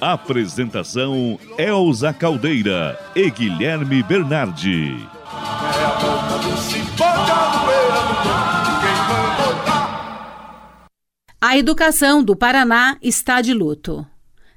Apresentação Elza Caldeira e Guilherme Bernardi. A educação do Paraná está de luto.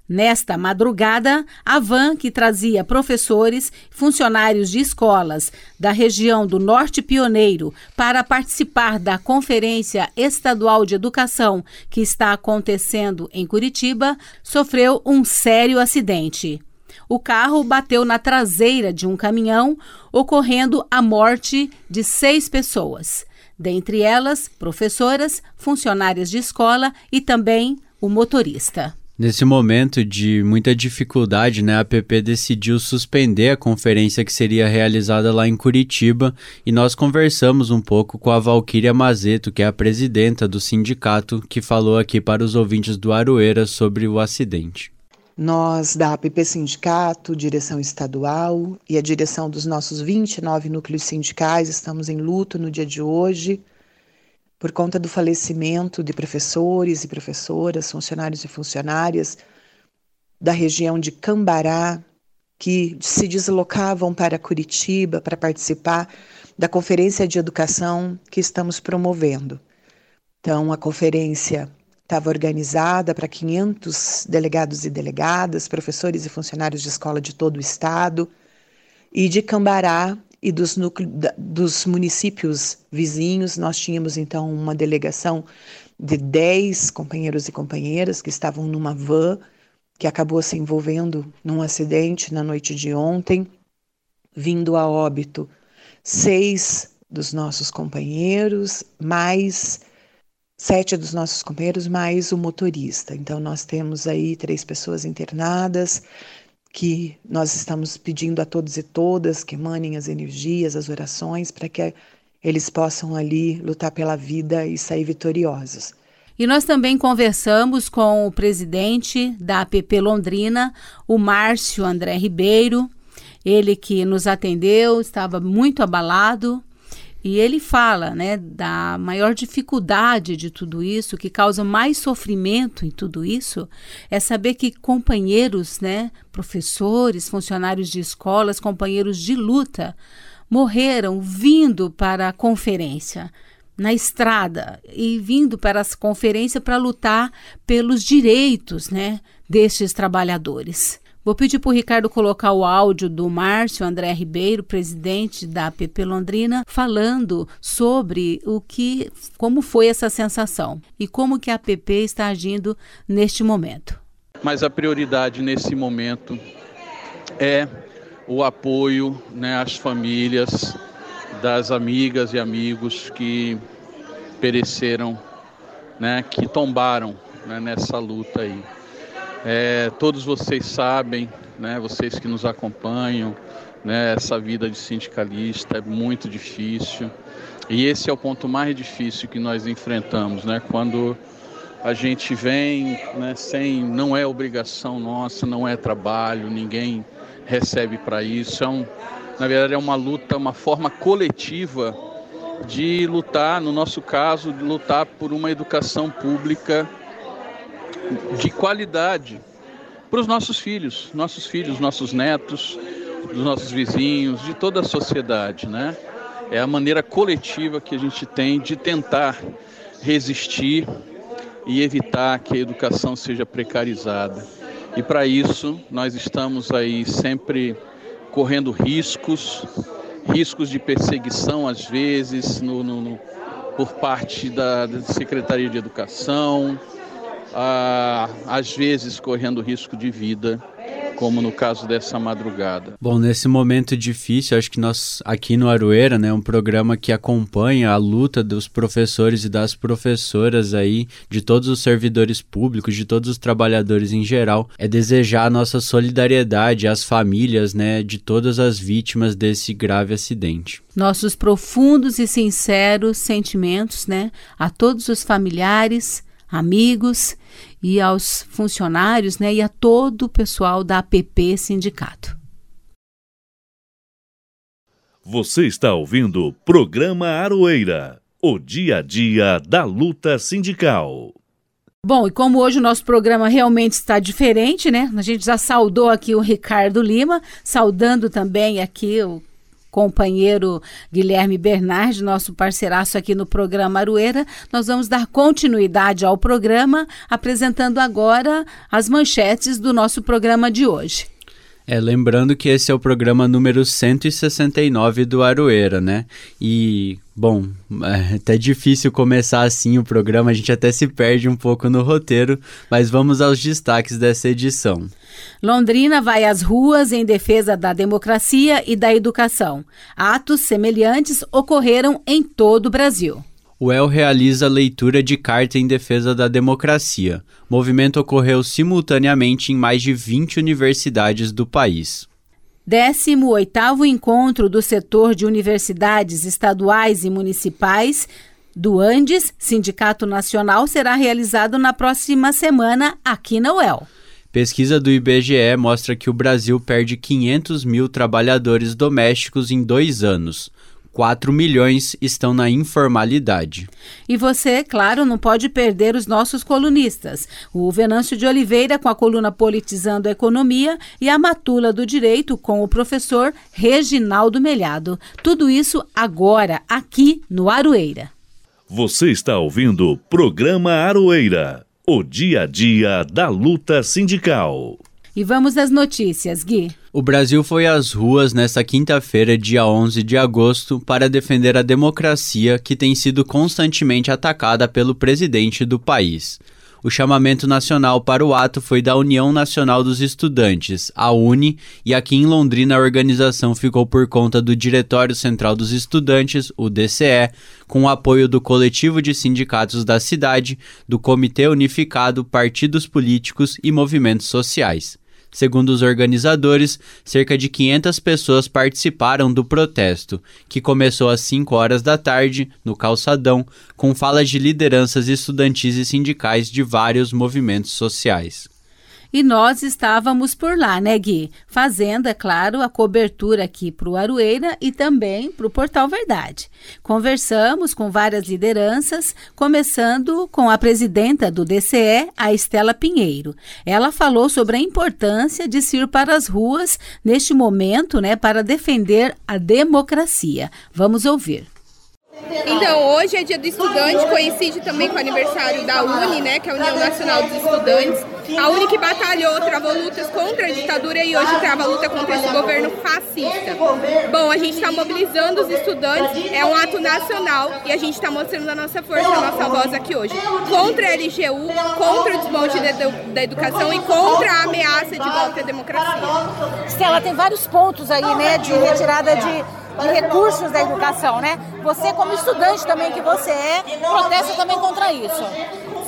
Nesta madrugada, a van que trazia professores, funcionários de escolas da região do Norte Pioneiro para participar da Conferência Estadual de Educação que está acontecendo em Curitiba, sofreu um sério acidente. O carro bateu na traseira de um caminhão, ocorrendo a morte de seis pessoas, dentre elas professoras, funcionárias de escola e também o motorista. Nesse momento de muita dificuldade, né, a PP decidiu suspender a conferência que seria realizada lá em Curitiba e nós conversamos um pouco com a Valquíria Mazeto, que é a presidenta do sindicato, que falou aqui para os ouvintes do Aroeira sobre o acidente. Nós, da APP Sindicato, direção estadual e a direção dos nossos 29 núcleos sindicais, estamos em luto no dia de hoje por conta do falecimento de professores e professoras, funcionários e funcionárias da região de Cambará, que se deslocavam para Curitiba para participar da conferência de educação que estamos promovendo. Então, a conferência estava organizada para 500 delegados e delegadas, professores e funcionários de escola de todo o estado, e de Cambará e dos, dos municípios vizinhos. Nós tínhamos então uma delegação de 10 companheiros e companheiras que estavam numa van que acabou se envolvendo num acidente na noite de ontem, vindo a óbito seis dos nossos companheiros, mais sete dos nossos companheiros, mais o motorista. Então, nós temos aí três pessoas internadas, que nós estamos pedindo a todos e todas que emanem as energias, as orações, para que eles possam ali lutar pela vida e sair vitoriosos. E nós também conversamos com o presidente da APP Londrina, o Márcio André Ribeiro, ele que nos atendeu, estava muito abalado e ele fala né, da maior dificuldade de tudo isso, que causa mais sofrimento em tudo isso, é saber que companheiros, né, professores, funcionários de escolas, companheiros de luta, morreram vindo para a conferência, na estrada, e vindo para essa conferência para lutar pelos direitos né, destes trabalhadores. Vou pedir para o Ricardo colocar o áudio do Márcio André Ribeiro, presidente da APP Londrina, falando sobre o que, como foi essa sensação e como que a APP está agindo neste momento. Mas a prioridade nesse momento é o apoio né, às famílias das amigas e amigos que pereceram, né, que tombaram né, nessa luta aí. É, todos vocês sabem, né, vocês que nos acompanham, né, essa vida de sindicalista é muito difícil. E esse é o ponto mais difícil que nós enfrentamos, né, quando a gente vem né, sem, não é obrigação nossa, não é trabalho, ninguém recebe para isso. É um, na verdade, é uma luta, uma forma coletiva de lutar, no nosso caso, de lutar por uma educação pública de qualidade para os nossos filhos, nossos filhos, nossos netos, dos nossos vizinhos, de toda a sociedade, né? É a maneira coletiva que a gente tem de tentar resistir e evitar que a educação seja precarizada. E para isso, nós estamos aí sempre correndo riscos, riscos de perseguição às vezes no, no, no por parte da, da Secretaria de Educação, ah, às vezes correndo risco de vida como no caso dessa madrugada. Bom, nesse momento difícil, acho que nós aqui no Aroeira, né, um programa que acompanha a luta dos professores e das professoras aí, de todos os servidores públicos, de todos os trabalhadores em geral, é desejar a nossa solidariedade às famílias, né, de todas as vítimas desse grave acidente. Nossos profundos e sinceros sentimentos, né, a todos os familiares, amigos e aos funcionários né, e a todo o pessoal da APP Sindicato. Você está ouvindo o programa Aroeira, o dia a dia da luta sindical. Bom, e como hoje o nosso programa realmente está diferente, né? A gente já saudou aqui o Ricardo Lima, saudando também aqui o companheiro Guilherme Bernardi, nosso parceiraço aqui no programa Arueira. Nós vamos dar continuidade ao programa, apresentando agora as manchetes do nosso programa de hoje. É, lembrando que esse é o programa número 169 do Aroeira, né? E, bom, é até difícil começar assim o programa, a gente até se perde um pouco no roteiro, mas vamos aos destaques dessa edição. Londrina vai às ruas em defesa da democracia e da educação. Atos semelhantes ocorreram em todo o Brasil. O El realiza leitura de carta em defesa da democracia. O movimento ocorreu simultaneamente em mais de 20 universidades do país. 18º Encontro do Setor de Universidades Estaduais e Municipais do Andes, Sindicato Nacional, será realizado na próxima semana aqui na UEL. Pesquisa do IBGE mostra que o Brasil perde 500 mil trabalhadores domésticos em dois anos. 4 milhões estão na informalidade. E você, claro, não pode perder os nossos colunistas. O Venâncio de Oliveira com a coluna Politizando a Economia e a Matula do Direito com o professor Reginaldo Melhado. Tudo isso agora, aqui no Aroeira. Você está ouvindo o programa Aroeira, o dia a dia da luta sindical. E vamos às notícias, Gui. O Brasil foi às ruas nesta quinta-feira, dia 11 de agosto, para defender a democracia que tem sido constantemente atacada pelo presidente do país. O chamamento nacional para o ato foi da União Nacional dos Estudantes, a UNE, e aqui em Londrina a organização ficou por conta do Diretório Central dos Estudantes, o DCE, com o apoio do Coletivo de Sindicatos da cidade, do Comitê Unificado, partidos políticos e movimentos sociais. Segundo os organizadores, cerca de 500 pessoas participaram do protesto, que começou às 5 horas da tarde, no calçadão, com falas de lideranças estudantis e sindicais de vários movimentos sociais. E nós estávamos por lá, né, Gui? Fazendo, é claro, a cobertura aqui para o Aroeira e também para o Portal Verdade. Conversamos com várias lideranças, começando com a presidenta do DCE, a Estela Pinheiro. Ela falou sobre a importância de se ir para as ruas neste momento, né, para defender a democracia. Vamos ouvir. Então, hoje é dia do estudante, coincide também com o aniversário da UNE, né, que é a União Nacional dos Estudantes. A UNE que batalhou, travou lutas contra a ditadura e hoje trava luta contra esse governo fascista. Bom, a gente está mobilizando os estudantes, é um ato nacional e a gente está mostrando a nossa força, a nossa voz aqui hoje. Contra a LGU, contra o desmonte da educação e contra a ameaça de volta à democracia. Stella, tem vários pontos aí, né, de retirada de recursos da educação, né? Você como estudante também que você é, protesta também contra isso.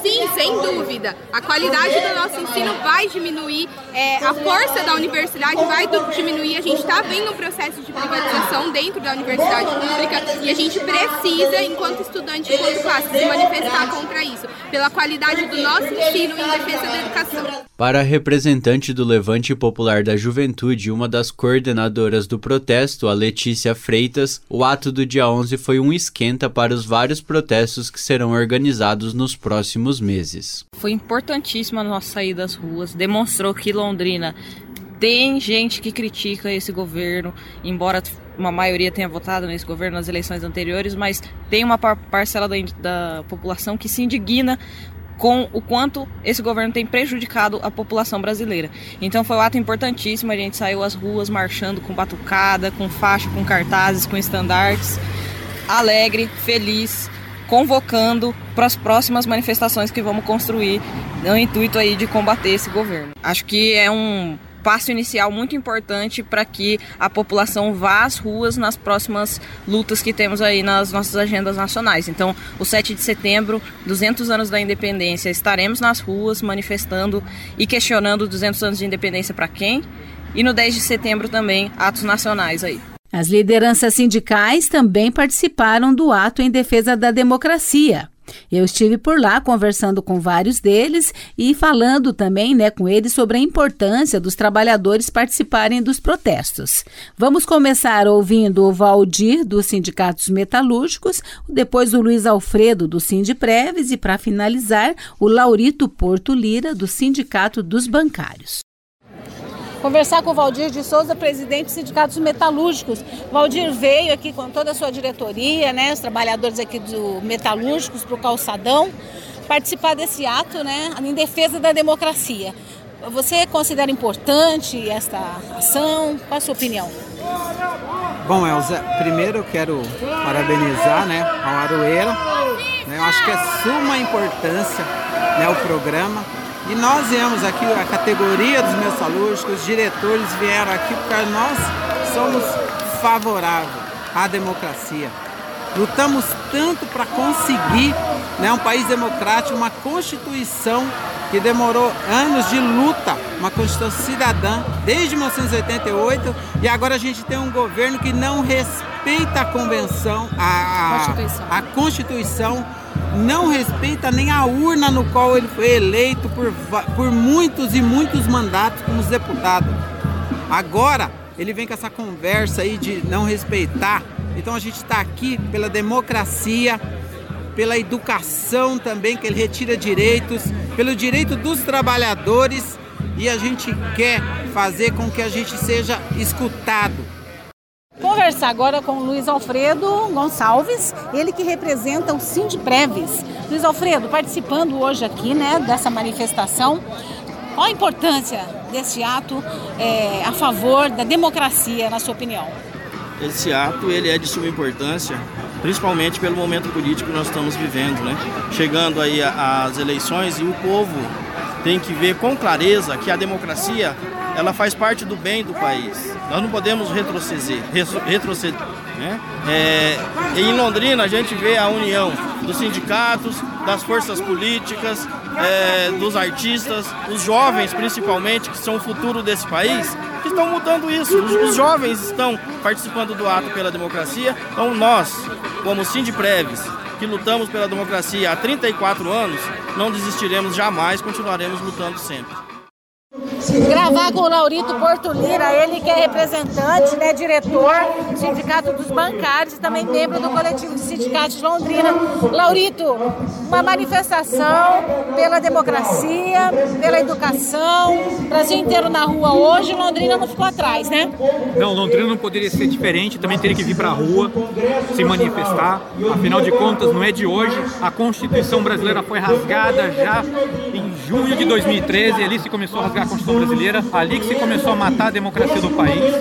Sim, sem dúvida. A qualidade do nosso ensino vai diminuir, é, a força da universidade vai diminuir. A gente está vendo um processo de privatização dentro da universidade pública e a gente precisa, enquanto estudante, enquanto classe, se manifestar contra isso, pela qualidade do nosso ensino em defesa da educação. Para a representante do Levante Popular da Juventude, uma das coordenadoras do protesto, a Letícia Freitas, o ato do dia 11 foi um esquenta para os vários protestos que serão organizados nos próximos meses. Foi importantíssima a nossa saída das ruas, demonstrou que Londrina tem gente que critica esse governo, embora uma maioria tenha votado nesse governo nas eleições anteriores, mas tem uma parcela da, da população que se indigna com o quanto esse governo tem prejudicado a população brasileira. Então foi um ato importantíssimo, a gente saiu às ruas marchando com batucada, com faixa, com cartazes, com estandartes, alegre, feliz, convocando para as próximas manifestações que vamos construir no intuito aí de combater esse governo. Acho que é um passo inicial muito importante para que a população vá às ruas nas próximas lutas que temos aí nas nossas agendas nacionais. Então, o 7 de setembro, 200 anos da independência, estaremos nas ruas manifestando e questionando 200 anos de independência para quem? E no 10 de setembro também, atos nacionais aí. As lideranças sindicais também participaram do ato em defesa da democracia. Eu estive por lá conversando com vários deles e falando também né, com eles sobre a importância dos trabalhadores participarem dos protestos. Vamos começar ouvindo o Valdir, dos Sindicatos Metalúrgicos, depois o Luiz Alfredo, do Sindpreves e, para finalizar, o Laurito Porto Lira, do Sindicato dos Bancários conversar com o Valdir de Souza, presidente dos sindicatos metalúrgicos. O Valdir veio aqui com toda a sua diretoria, né, os trabalhadores aqui do metalúrgicos para o calçadão, participar desse ato, né, em defesa da democracia. Você considera importante esta ação? Qual a sua opinião? Bom, Elza, primeiro eu quero parabenizar né, ao Aroeira. Né, eu acho que é suma importância né, o programa e nós viemos aqui, a categoria dos metalúrgicos, os diretores vieram aqui porque nós somos favoráveis à democracia. Lutamos tanto para conseguir né, um país democrático, uma constituição que demorou anos de luta, uma constituição cidadã, desde 1988, e agora a gente tem um governo que não respeita a convenção, a, a, Constituição. a Constituição não respeita nem a urna no qual ele foi eleito por, por muitos e muitos mandatos como deputado. Agora ele vem com essa conversa aí de não respeitar. Então a gente está aqui pela democracia, pela educação também, que ele retira direitos, pelo direito dos trabalhadores e a gente quer fazer com que a gente seja escutado conversar agora com o Luiz Alfredo Gonçalves, ele que representa o Sindpreves. Luiz Alfredo, participando hoje aqui né, dessa manifestação, qual a importância desse ato é, a favor da democracia, na sua opinião? Esse ato ele é de suma importância, principalmente pelo momento político que nós estamos vivendo, né? Chegando aí as eleições e o povo tem que ver com clareza que a democracia ela faz parte do bem do país. Nós não podemos retroceder. retroceder né? É, em Londrina a gente vê a união dos sindicatos, das forças políticas, é, dos artistas, os jovens principalmente, que são o futuro desse país, que estão mudando isso. Os, os jovens estão participando do ato pela democracia. Então nós, como Sindpreves, que lutamos pela democracia há 34 anos, não desistiremos jamais, continuaremos lutando sempre gravar com o Laurito Porto Lira, ele que é representante, né, diretor do Sindicato dos Bancários e também membro do coletivo de sindicatos de Londrina. Laurito, uma manifestação pela democracia, pela educação, Brasil inteiro na rua hoje, Londrina não ficou atrás, né? Não, Londrina não poderia ser diferente, também teria que vir para a rua, se manifestar. Afinal de contas, não é de hoje, a Constituição brasileira foi rasgada já em junho de 2013, ali se começou a rasgar a Constituição brasileira, ali que se começou a matar a democracia do país.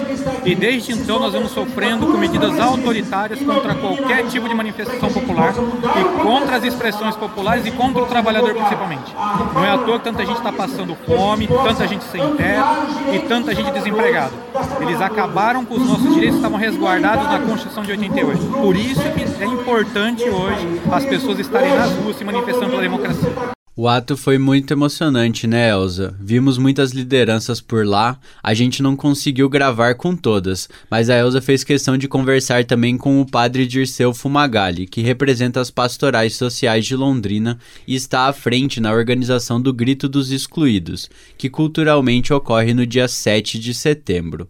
E desde então nós vamos sofrendo com medidas autoritárias contra qualquer tipo de manifestação popular e contra as expressões populares e contra o trabalhador principalmente. Não é à toa que tanta gente está passando fome, tanta gente sem teto e tanta gente desempregada. Eles acabaram com os nossos direitos que estavam resguardados na Constituição de 88. Por isso que é importante hoje as pessoas estarem nas ruas se manifestando pela democracia. O ato foi muito emocionante, né, Elza? Vimos muitas lideranças por lá. A gente não conseguiu gravar com todas, mas a Elza fez questão de conversar também com o padre Dirceu Fumagalli, que representa as pastorais sociais de Londrina e está à frente na organização do Grito dos Excluídos, que culturalmente ocorre no dia 7 de setembro.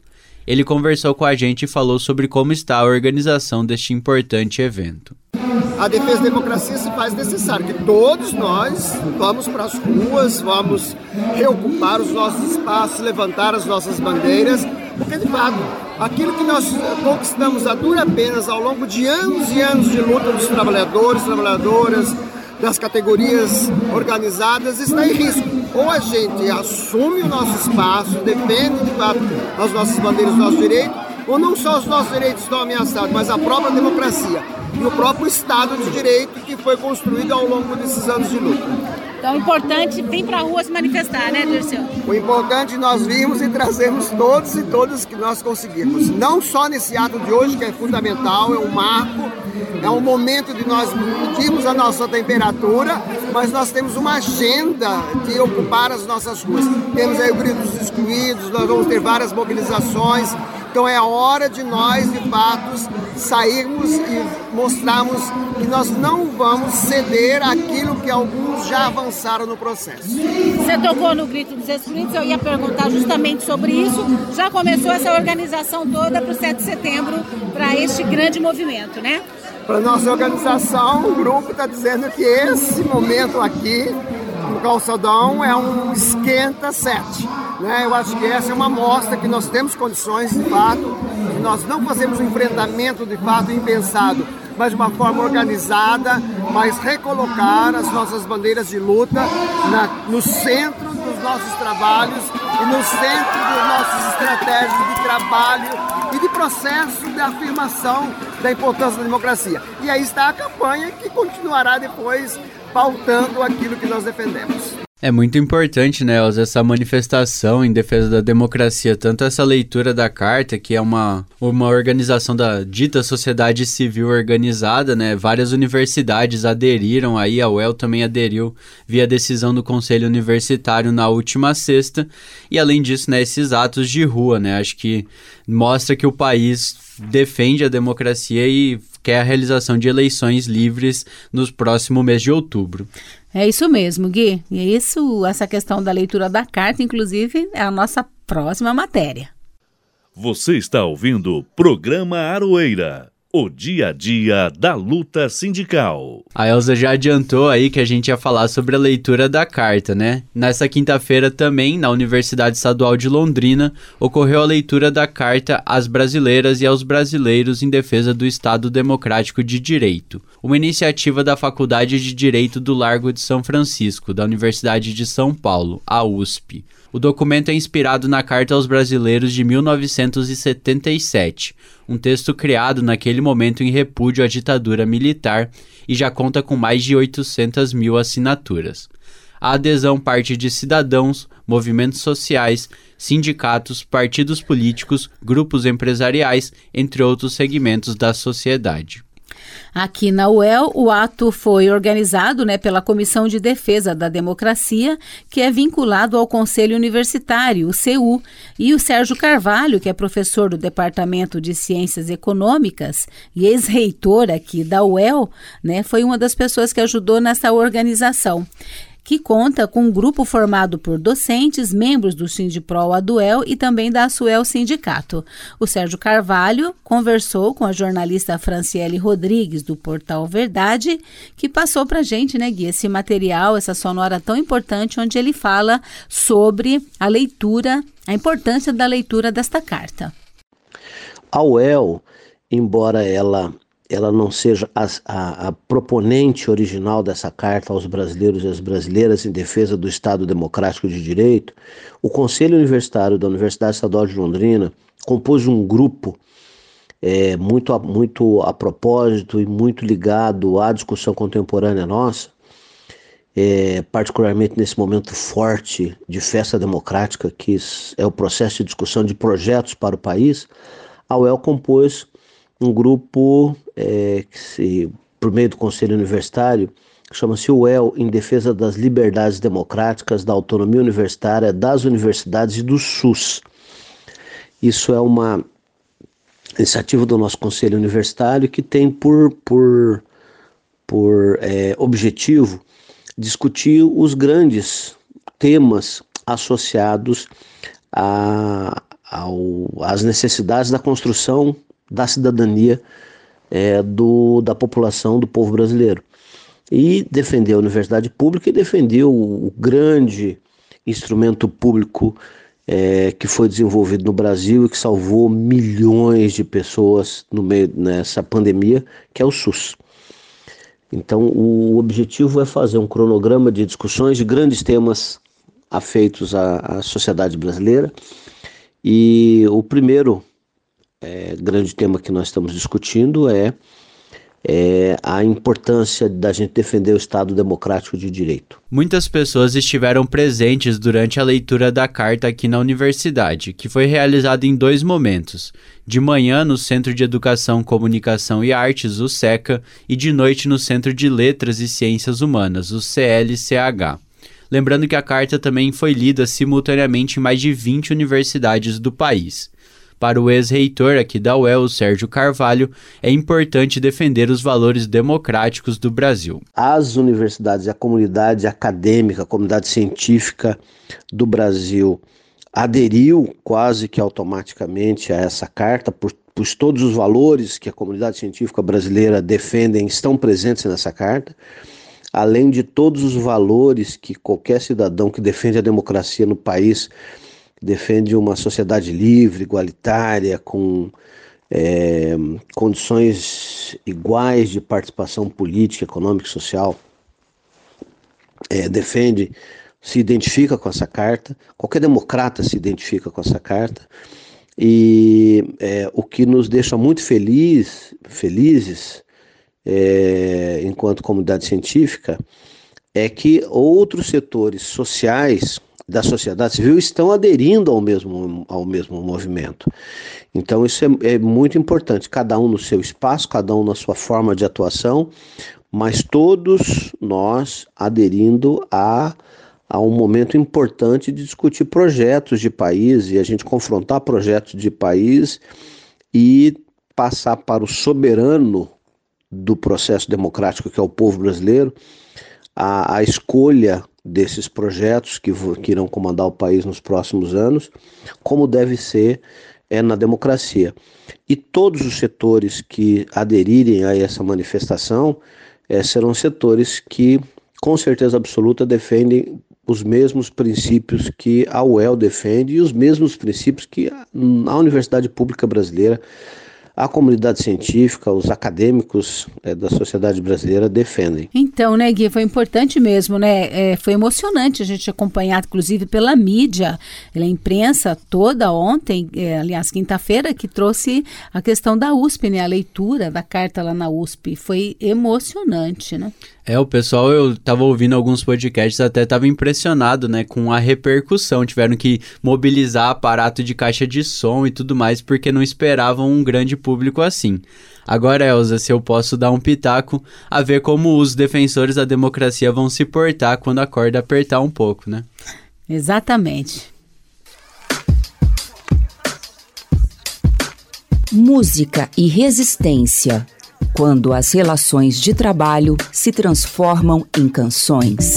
Ele conversou com a gente e falou sobre como está a organização deste importante evento. A defesa da democracia se faz necessário que todos nós vamos para as ruas, vamos reocupar os nossos espaços, levantar as nossas bandeiras, porque de fato aquilo que nós conquistamos a dura penas ao longo de anos e anos de luta dos trabalhadores, trabalhadoras, das categorias organizadas está em risco. Ou a gente assume o nosso espaço, defende de fato as nossas bandeiras, os nossos direitos, ou não só os nossos direitos estão ameaçados, mas a própria democracia e o próprio Estado de Direito que foi construído ao longo desses anos de luta. Então, é importante vir para a rua se manifestar, né, Dirceu? O importante nós vimos e trazemos todos e todas que nós conseguimos. Não só nesse ato de hoje, que é fundamental, é um marco, é um momento de nós medirmos a nossa temperatura, mas nós temos uma agenda de ocupar as nossas ruas. Temos aí o Grito dos Excluídos, nós vamos ter várias mobilizações, então é hora de nós, de fato, sairmos e mostrarmos que nós não vamos ceder aquilo que alguns já avançaram no processo. Você tocou no grito dos excluídos, eu ia perguntar justamente sobre isso. Já começou essa organização toda para o 7 de setembro, para este grande movimento, né? Para nossa organização, o grupo está dizendo que esse momento aqui no calçadão é um esquenta 7 né? Eu acho que essa é uma mostra que nós temos condições, de fato, nós não fazemos um enfrentamento de fato impensado, mas de uma forma organizada, mas recolocar as nossas bandeiras de luta na, no centro dos nossos trabalhos e no centro das nossas estratégias de trabalho e de processo de afirmação da importância da democracia. E aí está a campanha que continuará depois pautando aquilo que nós defendemos. É muito importante, né, essa manifestação em defesa da democracia, tanto essa leitura da carta, que é uma, uma organização da dita sociedade civil organizada, né, várias universidades aderiram aí, a UEL também aderiu via decisão do Conselho Universitário na última sexta, e além disso, né, esses atos de rua, né, acho que mostra que o país defende a democracia e quer a realização de eleições livres nos próximo mês de outubro. É isso mesmo, Gui. E é isso, essa questão da leitura da carta, inclusive, é a nossa próxima matéria. Você está ouvindo o programa Aroeira. O dia a dia da luta sindical. A Elza já adiantou aí que a gente ia falar sobre a leitura da carta, né? Nessa quinta-feira também, na Universidade Estadual de Londrina, ocorreu a leitura da carta às brasileiras e aos brasileiros em defesa do Estado Democrático de Direito, uma iniciativa da Faculdade de Direito do Largo de São Francisco, da Universidade de São Paulo, a USP. O documento é inspirado na Carta aos Brasileiros de 1977, um texto criado naquele momento em repúdio à ditadura militar e já conta com mais de 800 mil assinaturas. A adesão parte de cidadãos, movimentos sociais, sindicatos, partidos políticos, grupos empresariais, entre outros segmentos da sociedade. Aqui na UEL, o ato foi organizado né, pela Comissão de Defesa da Democracia, que é vinculado ao Conselho Universitário, o CU, e o Sérgio Carvalho, que é professor do Departamento de Ciências Econômicas e ex-reitor aqui da UEL, né, foi uma das pessoas que ajudou nessa organização que conta com um grupo formado por docentes, membros do Sindipro Aduel e também da Asuel Sindicato. O Sérgio Carvalho conversou com a jornalista Franciele Rodrigues, do portal Verdade, que passou para a gente, né, Gui, esse material, essa sonora tão importante, onde ele fala sobre a leitura, a importância da leitura desta carta. A UEL, embora ela ela não seja a, a, a, proponente original dessa carta aos brasileiros e às brasileiras em defesa do Estado Democrático de Direito, o Conselho Universitário da Universidade Estadual de Londrina compôs um grupo é, muito, a, muito a propósito e muito ligado à discussão contemporânea nossa, é, particularmente nesse momento forte de festa democrática, que é o processo de discussão de projetos para o país, a UEL compôs um grupo é, que se, por meio do Conselho Universitário, chama-se UEL, em defesa das liberdades democráticas, da autonomia universitária, das universidades e do SUS. Isso é uma iniciativa do nosso Conselho Universitário que tem por, por, por é, objetivo discutir os grandes temas associados a, ao, às necessidades da construção da cidadania é, do, da população, do povo brasileiro. E defendeu a universidade pública e defendeu o grande instrumento público é, que foi desenvolvido no Brasil e que salvou milhões de pessoas no meio nessa pandemia, que é o SUS. Então, o objetivo é fazer um cronograma de discussões de grandes temas afeitos à, à sociedade brasileira. E o primeiro é, grande tema que nós estamos discutindo é é, a importância da gente defender o Estado democrático de direito. Muitas pessoas estiveram presentes durante a leitura da carta aqui na universidade, que foi realizada em dois momentos: de manhã no Centro de Educação, Comunicação e Artes, o SECA, e de noite no Centro de Letras e Ciências Humanas, o CLCH. Lembrando que a carta também foi lida simultaneamente em mais de 20 universidades do país. Para o ex-reitor aqui da UEL, Sérgio Carvalho, é importante defender os valores democráticos do Brasil. As universidades, a comunidade acadêmica, a comunidade científica do Brasil aderiu quase que automaticamente a essa carta, por, pois todos os valores que a comunidade científica brasileira defendem estão presentes nessa carta, além de todos os valores que qualquer cidadão que defende a democracia no país defende uma sociedade livre, igualitária, com é, condições iguais de participação política, econômica e social, é, defende, se identifica com essa carta, qualquer democrata se identifica com essa carta, e é, o que nos deixa muito feliz, felizes, é, enquanto comunidade científica, é que outros setores sociais da sociedade civil estão aderindo ao mesmo, ao mesmo movimento. Então, isso é, é muito importante, cada um no seu espaço, cada um na sua forma de atuação, mas todos nós aderindo a, a um momento importante de discutir projetos de país e a gente confrontar projetos de país e passar para o soberano do processo democrático, que é o povo brasileiro, a, a escolha desses projetos que, que irão comandar o país nos próximos anos, como deve ser é na democracia. E todos os setores que aderirem a essa manifestação é, serão setores que, com certeza absoluta, defendem os mesmos princípios que a UEL defende e os mesmos princípios que a Universidade Pública Brasileira a comunidade científica, os acadêmicos é, da sociedade brasileira defendem. Então, né, Gui, foi importante mesmo, né? É, foi emocionante a gente acompanhar, inclusive pela mídia, pela imprensa toda ontem, é, aliás, quinta-feira, que trouxe a questão da USP, né? A leitura da carta lá na USP. Foi emocionante, né? É, o pessoal, eu tava ouvindo alguns podcasts, até tava impressionado, né, com a repercussão. Tiveram que mobilizar aparato de caixa de som e tudo mais, porque não esperavam um grande público assim. Agora, Elza, se eu posso dar um pitaco, a ver como os defensores da democracia vão se portar quando a corda apertar um pouco, né? Exatamente. Música e resistência quando as relações de trabalho se transformam em canções.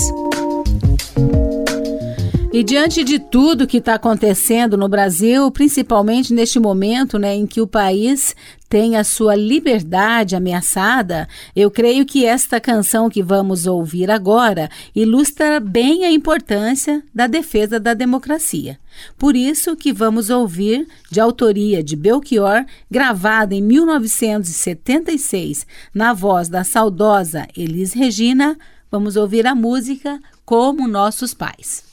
E diante de tudo que está acontecendo no Brasil, principalmente neste momento né, em que o país tem a sua liberdade ameaçada, eu creio que esta canção que vamos ouvir agora ilustra bem a importância da defesa da democracia. Por isso que vamos ouvir, de autoria de Belchior, gravada em 1976, na voz da saudosa Elis Regina, vamos ouvir a música Como Nossos Pais.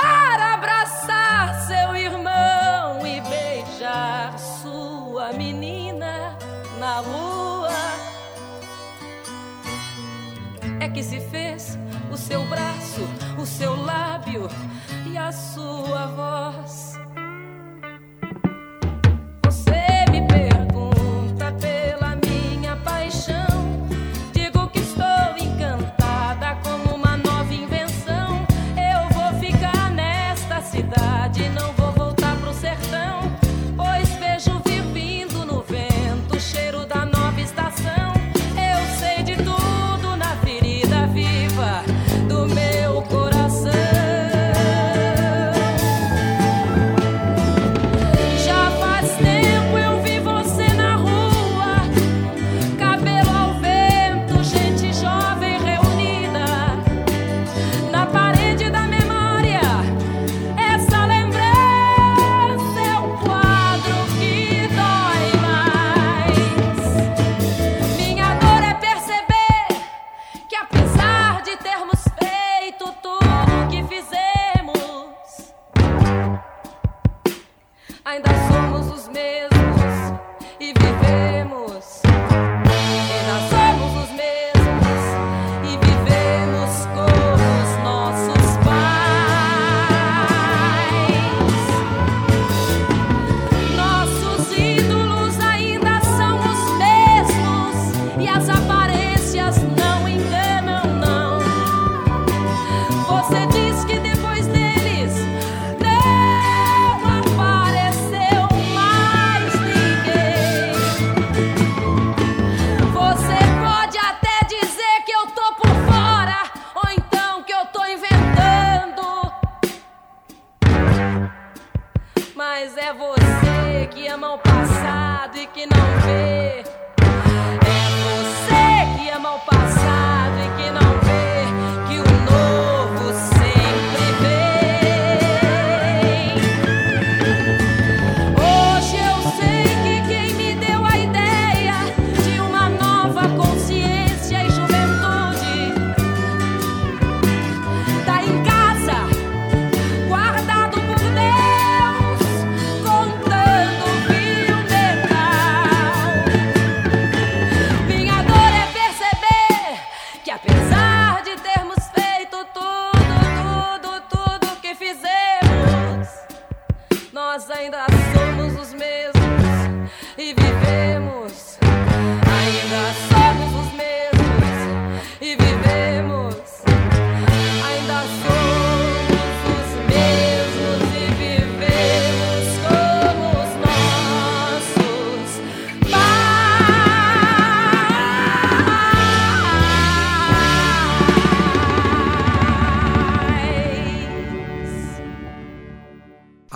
para abraçar seu irmão e beijar sua menina na lua. É que se fez o seu braço, o seu lábio e a sua voz. you know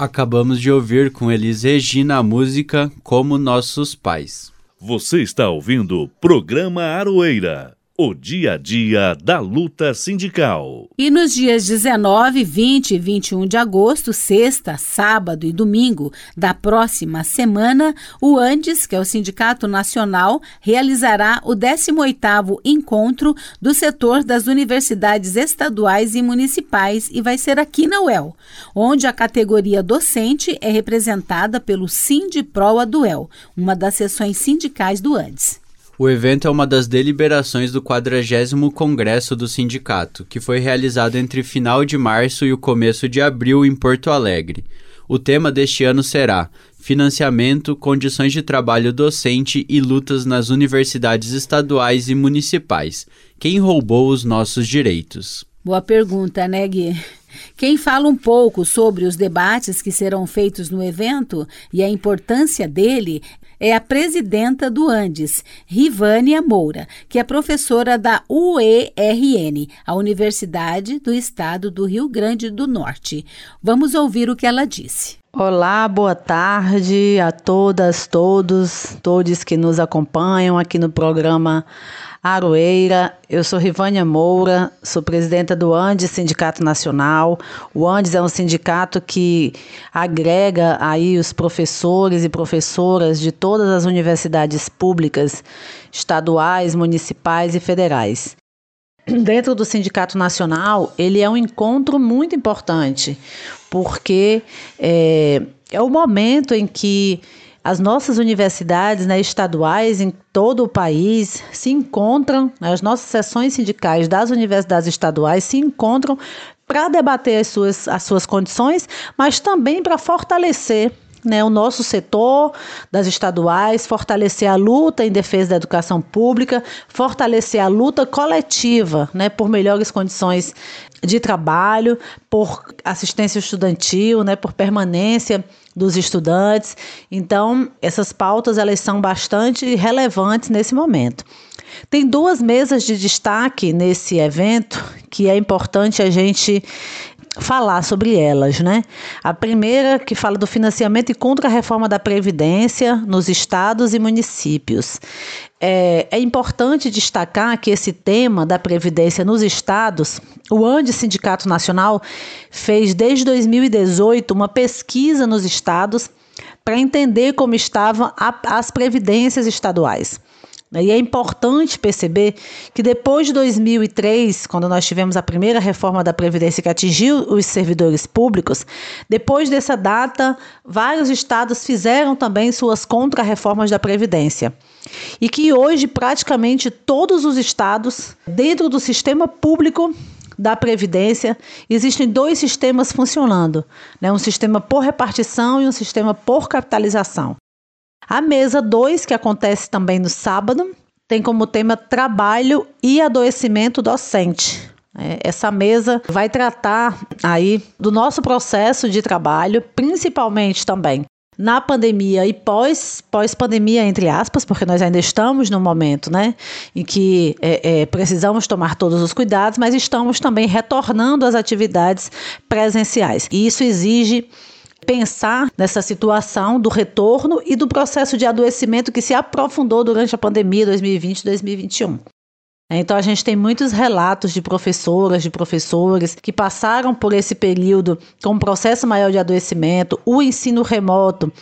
Acabamos de ouvir com Elis Regina a música Como Nossos Pais. Você está ouvindo o programa Aroeira. O dia a dia da luta sindical. E nos dias 19, 20 e 21 de agosto, sexta, sábado e domingo da próxima semana, o Andes, que é o Sindicato Nacional, realizará o 18º encontro do setor das universidades estaduais e municipais e vai ser aqui na UEL, onde a categoria docente é representada pelo Sindipro Duel, uma das seções sindicais do Andes. O evento é uma das deliberações do 40 Congresso do Sindicato, que foi realizado entre final de março e o começo de abril em Porto Alegre. O tema deste ano será Financiamento, Condições de Trabalho Docente e Lutas nas Universidades Estaduais e Municipais. Quem roubou os nossos direitos? Boa pergunta, né, Gui? Quem fala um pouco sobre os debates que serão feitos no evento e a importância dele é a presidenta do Andes, Rivânia Moura, que é professora da UERN, a Universidade do Estado do Rio Grande do Norte. Vamos ouvir o que ela disse. Olá, boa tarde a todas, todos, todos que nos acompanham aqui no programa Aroeira. Eu sou Rivânia Moura, sou presidenta do Andes Sindicato Nacional. O Andes é um sindicato que agrega aí os professores e professoras de todas as universidades públicas, estaduais, municipais e federais. Dentro do Sindicato Nacional, ele é um encontro muito importante, porque é, é o momento em que as nossas universidades né, estaduais em todo o país se encontram, né, as nossas sessões sindicais das universidades estaduais se encontram para debater as suas, as suas condições, mas também para fortalecer né, o nosso setor das estaduais, fortalecer a luta em defesa da educação pública, fortalecer a luta coletiva né, por melhores condições de trabalho, por assistência estudantil, né, por permanência dos estudantes. Então, essas pautas elas são bastante relevantes nesse momento. Tem duas mesas de destaque nesse evento que é importante a gente falar sobre elas, né? A primeira que fala do financiamento e contra a reforma da Previdência nos estados e municípios. É, é, importante destacar que esse tema da Previdência nos estados, o ANDE Sindicato Nacional fez desde 2018 uma pesquisa nos estados para entender como estavam as previdências estaduais. E é importante perceber que depois de 2003, quando nós tivemos a primeira reforma da Previdência que atingiu os servidores públicos, depois dessa data, vários estados fizeram também suas contra-reformas da Previdência. E que hoje, praticamente todos os estados, dentro do sistema público, da Previdência, existem dois sistemas funcionando: né? um sistema por repartição e um sistema por capitalização. A mesa 2, que acontece também no sábado, tem como tema trabalho e adoecimento docente. É, essa mesa vai tratar aí do nosso processo de trabalho, principalmente também na pandemia e pós, pós-pandemia, entre aspas, porque nós ainda estamos no momento né, em que é, é, precisamos tomar todos os cuidados, mas estamos também retornando às atividades presenciais. E isso exige pensar nessa situação do retorno e do processo de adoecimento que se aprofundou durante a pandemia 2020-2021. Então a gente tem muitos relatos de professoras, de professores que passaram por esse período com um processo maior de adoecimento, o ensino remoto,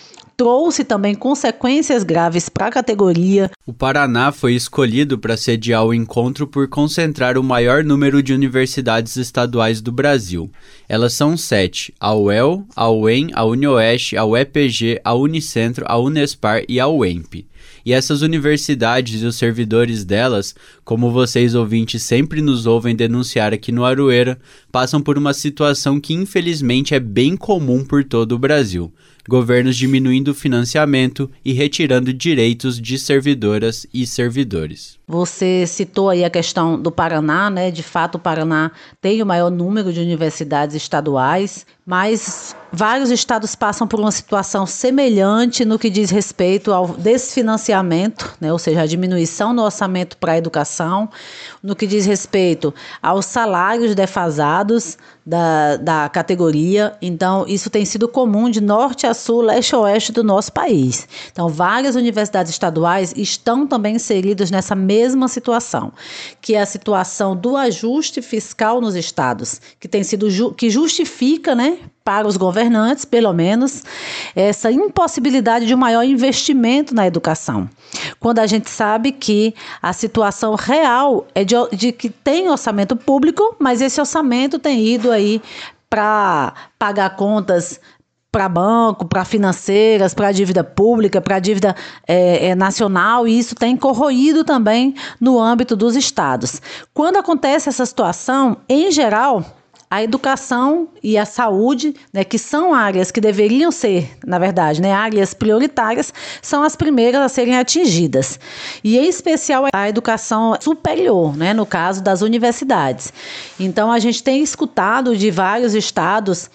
trouxe também consequências graves para a categoria. O Paraná foi escolhido para sediar o encontro por concentrar o maior número de universidades estaduais do Brasil. Elas são sete: a UEL, a UEM, a UniOeste, a UEPG, a Unicentro, a Unespar e a UEMP. E essas universidades e os servidores delas, como vocês ouvintes sempre nos ouvem denunciar aqui no Aroeira, passam por uma situação que infelizmente é bem comum por todo o Brasil governos diminuindo o financiamento e retirando direitos de servidoras e servidores. Você citou aí a questão do Paraná, né? De fato, o Paraná tem o maior número de universidades estaduais, mas vários estados passam por uma situação semelhante no que diz respeito ao desfinanciamento, né? ou seja, a diminuição no orçamento para a educação, no que diz respeito aos salários defasados da, da categoria. Então, isso tem sido comum de norte a sul, leste a oeste do nosso país. Então, várias universidades estaduais estão também inseridas nessa mesma situação, que é a situação do ajuste fiscal nos estados, que tem sido que justifica, né, para os governantes, pelo menos, essa impossibilidade de um maior investimento na educação. Quando a gente sabe que a situação real é de, de que tem orçamento público, mas esse orçamento tem ido aí para pagar contas para banco, para financeiras, para dívida pública, para dívida é, é, nacional, e isso tem corroído também no âmbito dos estados. Quando acontece essa situação, em geral, a educação e a saúde, né, que são áreas que deveriam ser, na verdade, né, áreas prioritárias, são as primeiras a serem atingidas. E em especial a educação superior, né, no caso das universidades. Então a gente tem escutado de vários estados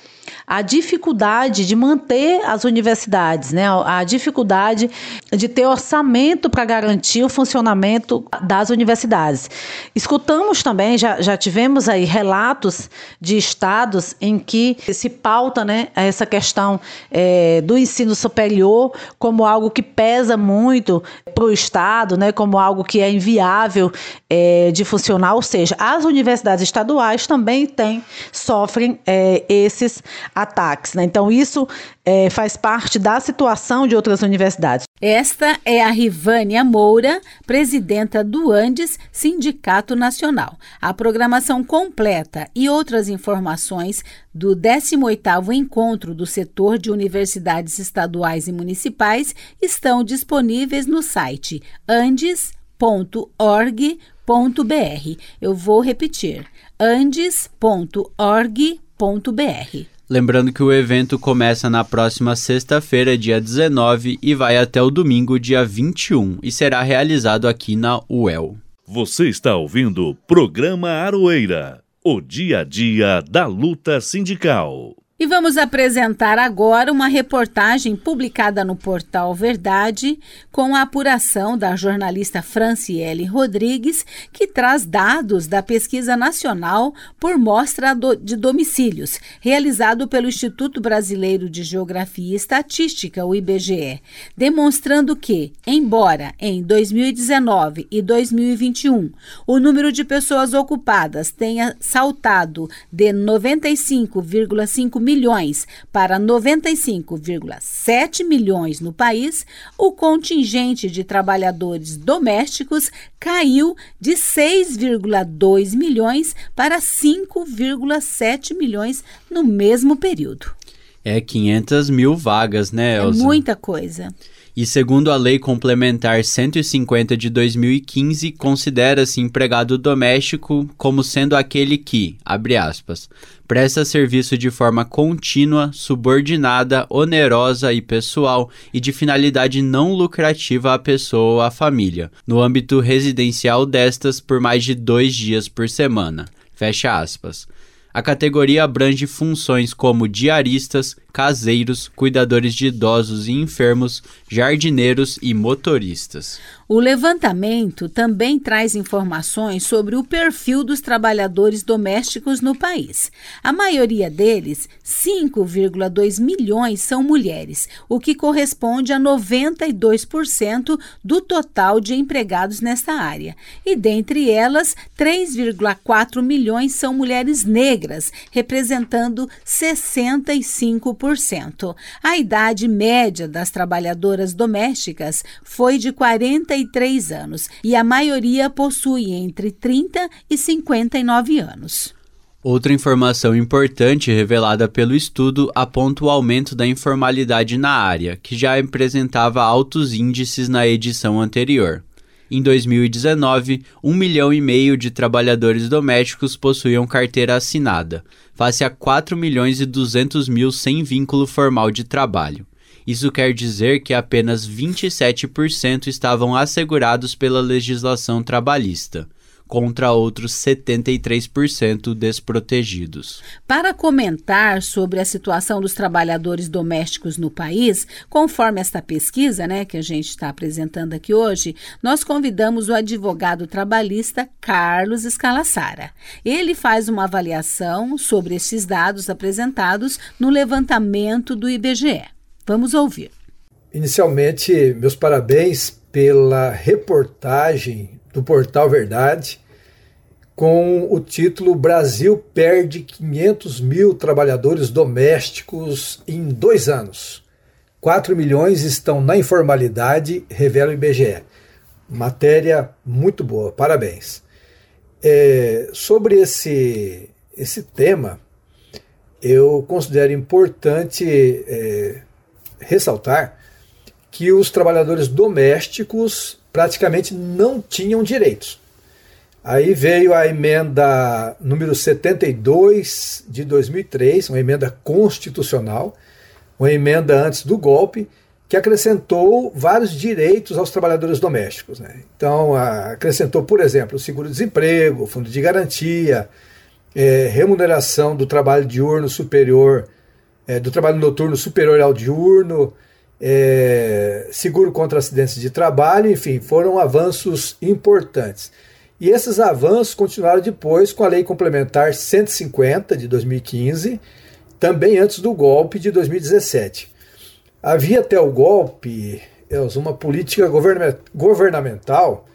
a dificuldade de manter as universidades, né? a dificuldade de ter orçamento para garantir o funcionamento das universidades. Escutamos também, já, já tivemos aí relatos de estados em que se pauta né, essa questão é, do ensino superior como algo que pesa muito para o Estado, né, como algo que é inviável é, de funcionar, ou seja, as universidades estaduais também têm, sofrem é, esses ataques. Né? Então, isso é, faz parte da situação de outras universidades. Esta é a Rivânia Moura, presidenta do Andes Sindicato Nacional. A programação completa e outras informações do 18º Encontro do Setor de Universidades Estaduais e Municipais estão disponíveis no site andes.org.br. Eu vou repetir: andes.org.br. Lembrando que o evento começa na próxima sexta-feira, dia 19, e vai até o domingo, dia 21, e será realizado aqui na UEL. Você está ouvindo o programa Aroeira, o dia a dia da luta sindical. E vamos apresentar agora uma reportagem publicada no portal Verdade com a apuração da jornalista Franciele Rodrigues, que traz dados da pesquisa nacional por mostra de domicílios, realizado pelo Instituto Brasileiro de Geografia e Estatística, o IBGE, demonstrando que, embora em 2019 e 2021 o número de pessoas ocupadas tenha saltado de 95,5 milhões para 95,7 milhões no país, o contingente de trabalhadores domésticos caiu de 6,2 milhões para 5,7 milhões no mesmo período. É 500 mil vagas, né, Elza? É muita coisa. E segundo a Lei Complementar 150 de 2015, considera-se empregado doméstico como sendo aquele que, abre aspas, presta serviço de forma contínua, subordinada, onerosa e pessoal e de finalidade não lucrativa à pessoa ou à família, no âmbito residencial destas por mais de dois dias por semana. Fecha aspas. A categoria abrange funções como diaristas, caseiros, cuidadores de idosos e enfermos, jardineiros e motoristas. O levantamento também traz informações sobre o perfil dos trabalhadores domésticos no país. A maioria deles, 5,2 milhões, são mulheres, o que corresponde a 92% do total de empregados nesta área. E dentre elas, 3,4 milhões são mulheres negras, representando 65%. A idade média das trabalhadoras domésticas foi de 40 53 anos e a maioria possui entre 30 e 59 anos. Outra informação importante revelada pelo estudo aponta o aumento da informalidade na área, que já apresentava altos índices na edição anterior. Em 2019, 1 milhão e meio de trabalhadores domésticos possuíam carteira assinada, face a 4 milhões e 200 mil sem vínculo formal de trabalho. Isso quer dizer que apenas 27% estavam assegurados pela legislação trabalhista contra outros 73% desprotegidos. Para comentar sobre a situação dos trabalhadores domésticos no país, conforme esta pesquisa, né, que a gente está apresentando aqui hoje, nós convidamos o advogado trabalhista Carlos Escalassara. Ele faz uma avaliação sobre esses dados apresentados no levantamento do IBGE. Vamos ouvir. Inicialmente, meus parabéns pela reportagem do Portal Verdade com o título Brasil perde 500 mil trabalhadores domésticos em dois anos. 4 milhões estão na informalidade, revela o IBGE. Matéria muito boa, parabéns. É, sobre esse, esse tema, eu considero importante é, ressaltar que os trabalhadores domésticos praticamente não tinham direitos. Aí veio a emenda número 72 de 2003, uma emenda constitucional, uma emenda antes do golpe, que acrescentou vários direitos aos trabalhadores domésticos. Né? Então, acrescentou, por exemplo, o seguro-desemprego, fundo de garantia, é, remuneração do trabalho diurno superior é, do trabalho noturno superior ao diurno, é, seguro contra acidentes de trabalho, enfim, foram avanços importantes. E esses avanços continuaram depois com a Lei Complementar 150 de 2015, também antes do golpe de 2017. Havia até o golpe, uma política governamental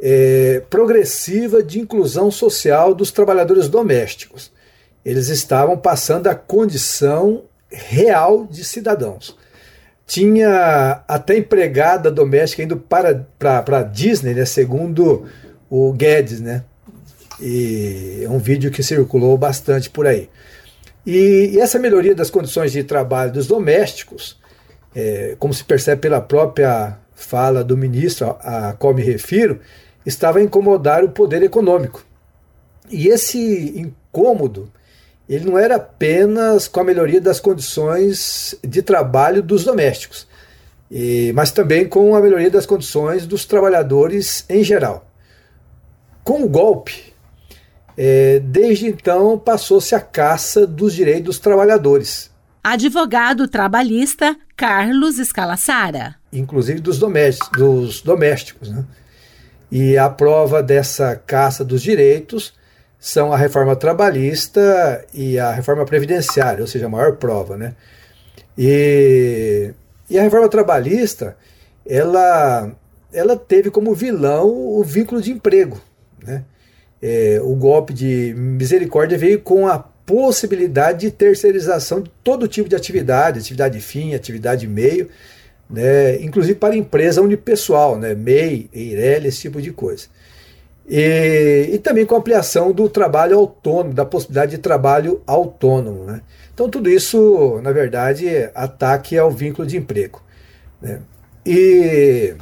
é, progressiva de inclusão social dos trabalhadores domésticos. Eles estavam passando a condição real de cidadãos. Tinha até empregada doméstica indo para, para, Disney, né, segundo o Guedes, né? E é um vídeo que circulou bastante por aí. E, e essa melhoria das condições de trabalho dos domésticos, é, como se percebe pela própria fala do ministro a, a qual me refiro, estava a incomodar o poder econômico. E esse incômodo ele não era apenas com a melhoria das condições de trabalho dos domésticos, e, mas também com a melhoria das condições dos trabalhadores em geral. Com o golpe, é, desde então passou-se a caça dos direitos dos trabalhadores. Advogado trabalhista Carlos Escalassara. Inclusive dos domésticos. Dos domésticos né? E a prova dessa caça dos direitos são a reforma trabalhista e a reforma previdenciária, ou seja, a maior prova. Né? E, e a reforma trabalhista, ela, ela teve como vilão o vínculo de emprego. Né? É, o golpe de misericórdia veio com a possibilidade de terceirização de todo tipo de atividade, atividade fim, atividade meio, né, inclusive para empresa unipessoal, né, MEI, EIRELI, esse tipo de coisa. E, e, também com a ampliação do trabalho autônomo, da possibilidade de trabalho autônomo. Né? Então, tudo isso, na verdade, é ataque ao vínculo de emprego. Né? E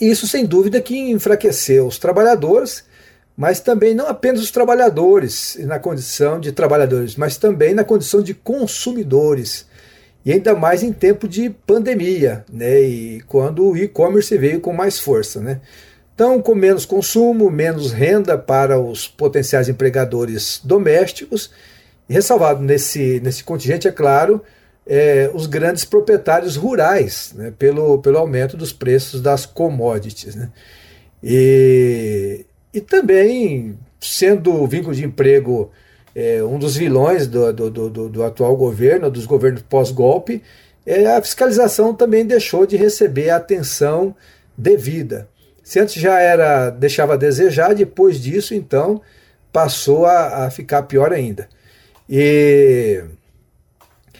isso, sem dúvida, que enfraqueceu os trabalhadores, mas também não apenas os trabalhadores na condição de trabalhadores, mas também na condição de consumidores e ainda mais em tempo de pandemia, né? E quando o e-commerce veio com mais força, né? Então, com menos consumo, menos renda para os potenciais empregadores domésticos, ressalvado nesse, nesse contingente, é claro, é, os grandes proprietários rurais, né, pelo, pelo aumento dos preços das commodities. Né? E, e também, sendo o vínculo de emprego é, um dos vilões do, do, do, do atual governo, dos governos pós-golpe, é, a fiscalização também deixou de receber a atenção devida. Se antes já era deixava a desejar, depois disso, então, passou a, a ficar pior ainda. E.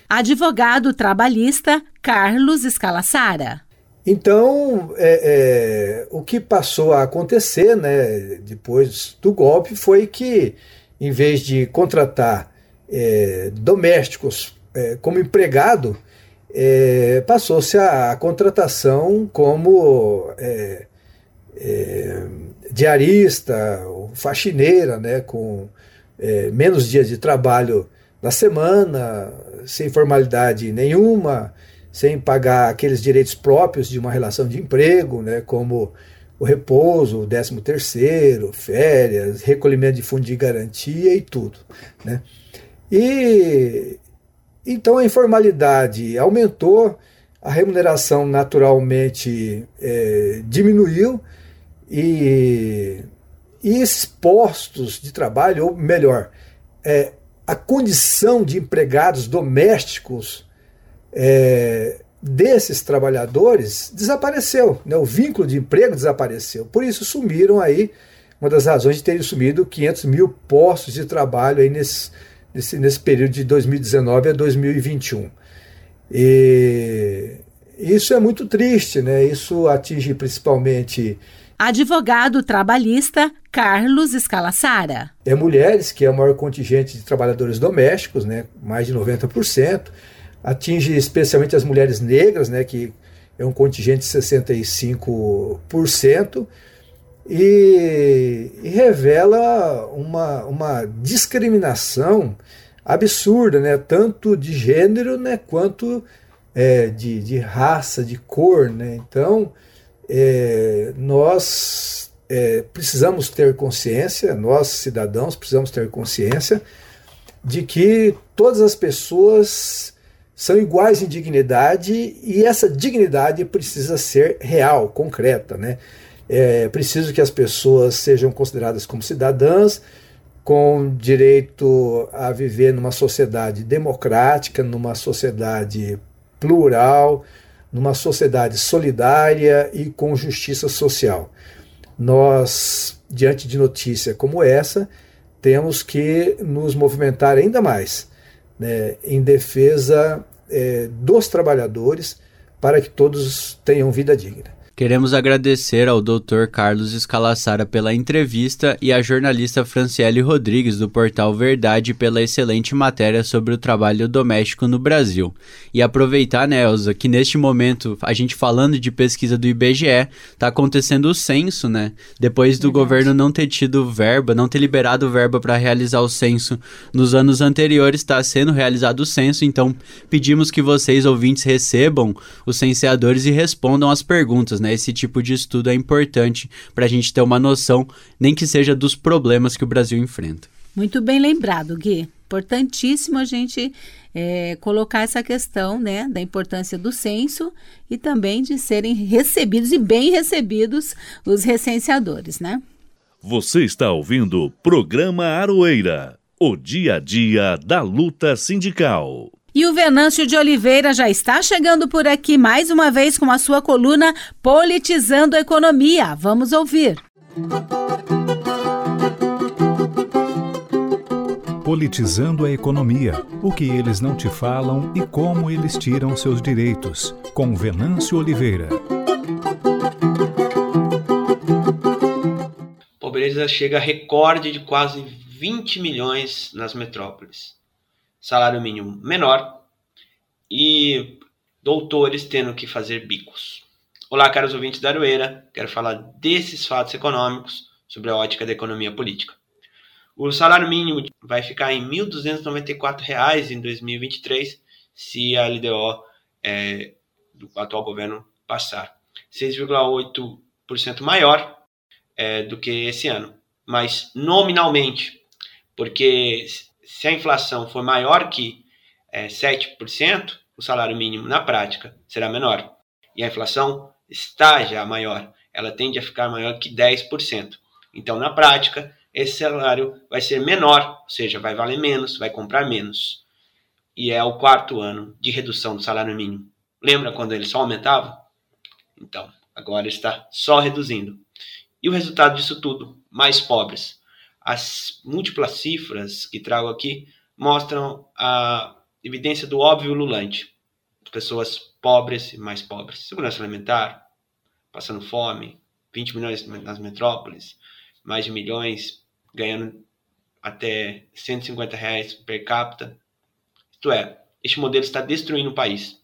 Advogado trabalhista Carlos Escalassara. Então, é, é, o que passou a acontecer né, depois do golpe foi que em vez de contratar é, domésticos é, como empregado, é, passou-se a, a, contratação como é, diarista, faxineira, né, com é, menos dias de trabalho na semana, sem formalidade nenhuma, sem pagar aqueles direitos próprios de uma relação de emprego, né, como o repouso, o décimo terceiro, férias, recolhimento de fundo de garantia e tudo. Né? E então a informalidade aumentou, a remuneração naturalmente é, diminuiu e, e esses postos de trabalho, ou melhor, é, a condição de empregados domésticos é, desses trabalhadores desapareceu, né? o vínculo de emprego desapareceu. Por isso sumiram aí, uma das razões de terem sumido 500 mil postos de trabalho aí nesse, nesse, nesse período de 2019 a 2021. E isso é muito triste, né? Isso atinge principalmente advogado trabalhista Carlos Escalassara. É mulheres, que é o maior contingente de trabalhadores domésticos, né, mais de 90% atinge especialmente as mulheres negras, né, que é um contingente de 65%, e, e revela uma, uma discriminação absurda, né, tanto de gênero né, quanto é, de, de raça, de cor. Né? Então, é, nós é, precisamos ter consciência, nós cidadãos precisamos ter consciência de que todas as pessoas são iguais em dignidade e essa dignidade precisa ser real, concreta. Né? É preciso que as pessoas sejam consideradas como cidadãs, com direito a viver numa sociedade democrática, numa sociedade plural, numa sociedade solidária e com justiça social. Nós, diante de notícia como essa, temos que nos movimentar ainda mais né, em defesa é, dos trabalhadores para que todos tenham vida digna. Queremos agradecer ao Dr. Carlos Escalassara pela entrevista e à jornalista Franciele Rodrigues do portal Verdade pela excelente matéria sobre o trabalho doméstico no Brasil. E aproveitar, né, Elza, que neste momento, a gente falando de pesquisa do IBGE, está acontecendo o censo, né? Depois do Verdade. governo não ter tido verba, não ter liberado verba para realizar o censo nos anos anteriores, está sendo realizado o censo, então pedimos que vocês, ouvintes, recebam os censeadores e respondam as perguntas, né? Esse tipo de estudo é importante para a gente ter uma noção, nem que seja dos problemas que o Brasil enfrenta. Muito bem lembrado, Gui. Importantíssimo a gente é, colocar essa questão né, da importância do censo e também de serem recebidos e bem recebidos os recenseadores, né? Você está ouvindo o programa Aroeira, o dia a dia da luta sindical. E o Venâncio de Oliveira já está chegando por aqui mais uma vez com a sua coluna Politizando a Economia. Vamos ouvir. Politizando a Economia. O que eles não te falam e como eles tiram seus direitos. Com Venâncio Oliveira. Pobreza chega a recorde de quase 20 milhões nas metrópoles salário mínimo menor e doutores tendo que fazer bicos. Olá, caros ouvintes da Aroeira, quero falar desses fatos econômicos sobre a ótica da economia política. O salário mínimo vai ficar em R$ 1.294 em 2023 se a LDO é, do atual governo passar. 6,8% maior é, do que esse ano, mas nominalmente, porque se a inflação for maior que é, 7%, o salário mínimo na prática será menor. E a inflação está já maior, ela tende a ficar maior que 10%. Então, na prática, esse salário vai ser menor, ou seja, vai valer menos, vai comprar menos. E é o quarto ano de redução do salário mínimo. Lembra quando ele só aumentava? Então, agora está só reduzindo. E o resultado disso tudo? Mais pobres. As múltiplas cifras que trago aqui mostram a evidência do óbvio lulante. Pessoas pobres e mais pobres. Segurança alimentar, passando fome, 20 milhões nas metrópoles, mais de milhões ganhando até 150 reais per capita. Isto é, este modelo está destruindo o país.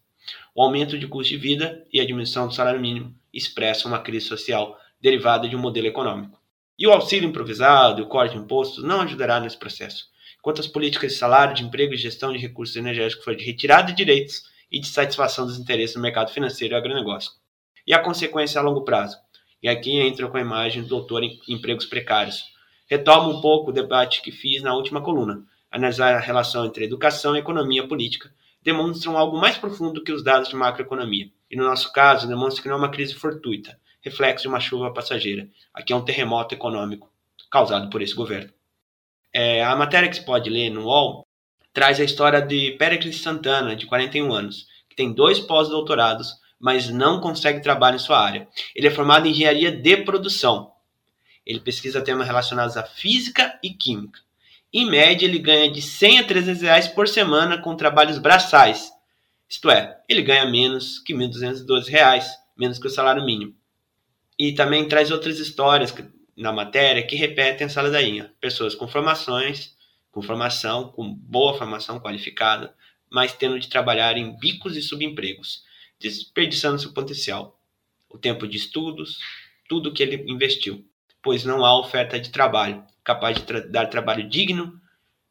O aumento de custo de vida e a diminuição do salário mínimo expressam uma crise social derivada de um modelo econômico. E o auxílio improvisado e o corte de impostos não ajudará nesse processo. Enquanto as políticas de salário, de emprego e gestão de recursos energéticos forem de retirada de direitos e de satisfação dos interesses do mercado financeiro e agronegócio. E a consequência a longo prazo. E aqui entra com a imagem do doutor em empregos precários. Retomo um pouco o debate que fiz na última coluna. Analisar a relação entre educação, economia política demonstram algo mais profundo que os dados de macroeconomia. E no nosso caso, demonstra que não é uma crise fortuita, reflexo de uma chuva passageira. Aqui é um terremoto econômico causado por esse governo. É, a matéria que se pode ler no UOL traz a história de Pericles Santana, de 41 anos, que tem dois pós-doutorados, mas não consegue trabalho em sua área. Ele é formado em engenharia de produção. Ele pesquisa temas relacionados à física e química. Em média, ele ganha de 100 a 300 reais por semana com trabalhos braçais. Isto é, ele ganha menos que 1.212 reais, menos que o salário mínimo. E também traz outras histórias na matéria que repetem essa ladainha. Pessoas com formações, com formação, com boa formação qualificada, mas tendo de trabalhar em bicos e subempregos, desperdiçando seu potencial, o tempo de estudos, tudo que ele investiu, pois não há oferta de trabalho capaz de tra dar trabalho digno,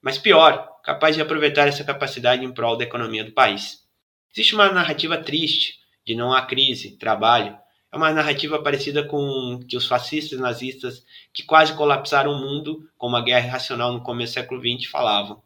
mas pior, capaz de aproveitar essa capacidade em prol da economia do país. Existe uma narrativa triste de não há crise, trabalho, é uma narrativa parecida com que os fascistas nazistas, que quase colapsaram o mundo com uma guerra irracional no começo do século XX, falavam.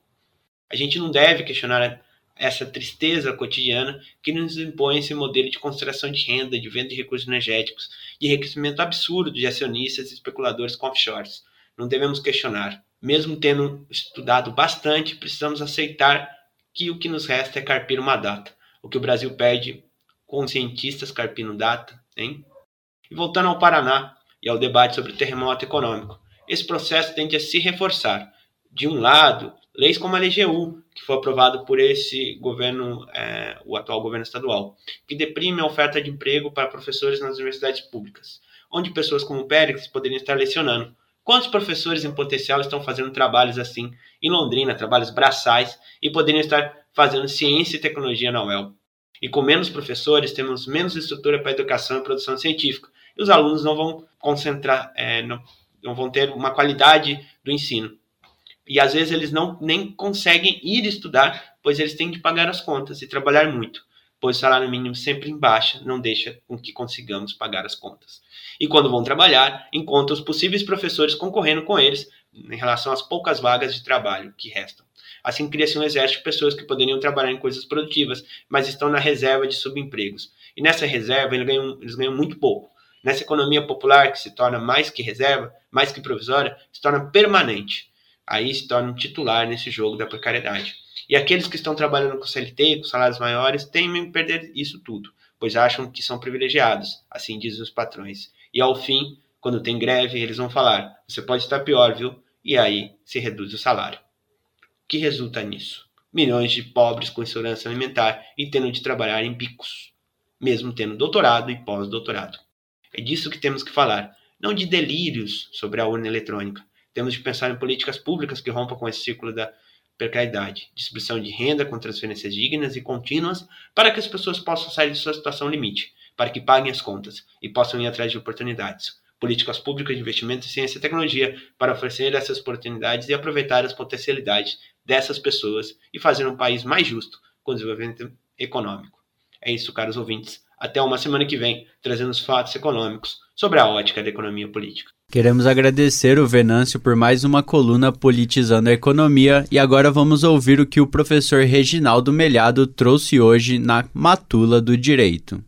A gente não deve questionar essa tristeza cotidiana que nos impõe esse modelo de concentração de renda, de venda de recursos energéticos, de enriquecimento absurdo de acionistas e especuladores com offshores. Não devemos questionar. Mesmo tendo estudado bastante, precisamos aceitar que o que nos resta é carpir uma data. O que o Brasil pede com cientistas carpindo data Hein? E voltando ao Paraná e ao debate sobre o terremoto econômico, esse processo tende a se reforçar. De um lado, leis como a LGU que foi aprovado por esse governo, é, o atual governo estadual, que deprime a oferta de emprego para professores nas universidades públicas, onde pessoas como Pérez poderiam estar lecionando. Quantos professores em potencial estão fazendo trabalhos assim em Londrina, trabalhos braçais, e poderiam estar fazendo ciência e tecnologia na UEL? E com menos professores, temos menos estrutura para educação e produção científica, e os alunos não vão concentrar, é, não, não vão ter uma qualidade do ensino. E às vezes eles não nem conseguem ir estudar, pois eles têm de pagar as contas e trabalhar muito, pois o salário mínimo sempre em baixa não deixa com que consigamos pagar as contas. E quando vão trabalhar, encontram os possíveis professores concorrendo com eles em relação às poucas vagas de trabalho que restam. Assim cria-se um exército de pessoas que poderiam trabalhar em coisas produtivas, mas estão na reserva de subempregos. E nessa reserva eles ganham, eles ganham muito pouco. Nessa economia popular que se torna mais que reserva, mais que provisória, se torna permanente. Aí se torna um titular nesse jogo da precariedade. E aqueles que estão trabalhando com CLT, com salários maiores, temem perder isso tudo, pois acham que são privilegiados, assim dizem os patrões. E ao fim, quando tem greve, eles vão falar: você pode estar pior, viu? E aí se reduz o salário. O que resulta nisso? Milhões de pobres com insegurança alimentar e tendo de trabalhar em bicos, mesmo tendo doutorado e pós-doutorado. É disso que temos que falar, não de delírios sobre a urna eletrônica, temos de pensar em políticas públicas que rompam com esse ciclo da precariedade, distribuição de renda com transferências dignas e contínuas para que as pessoas possam sair de sua situação limite, para que paguem as contas e possam ir atrás de oportunidades. Políticas públicas de investimento em ciência e tecnologia para oferecer essas oportunidades e aproveitar as potencialidades dessas pessoas e fazer um país mais justo com desenvolvimento econômico. É isso, caros ouvintes. Até uma semana que vem, trazendo os fatos econômicos sobre a ótica da economia política. Queremos agradecer o Venâncio por mais uma coluna politizando a economia e agora vamos ouvir o que o professor Reginaldo Melhado trouxe hoje na Matula do Direito.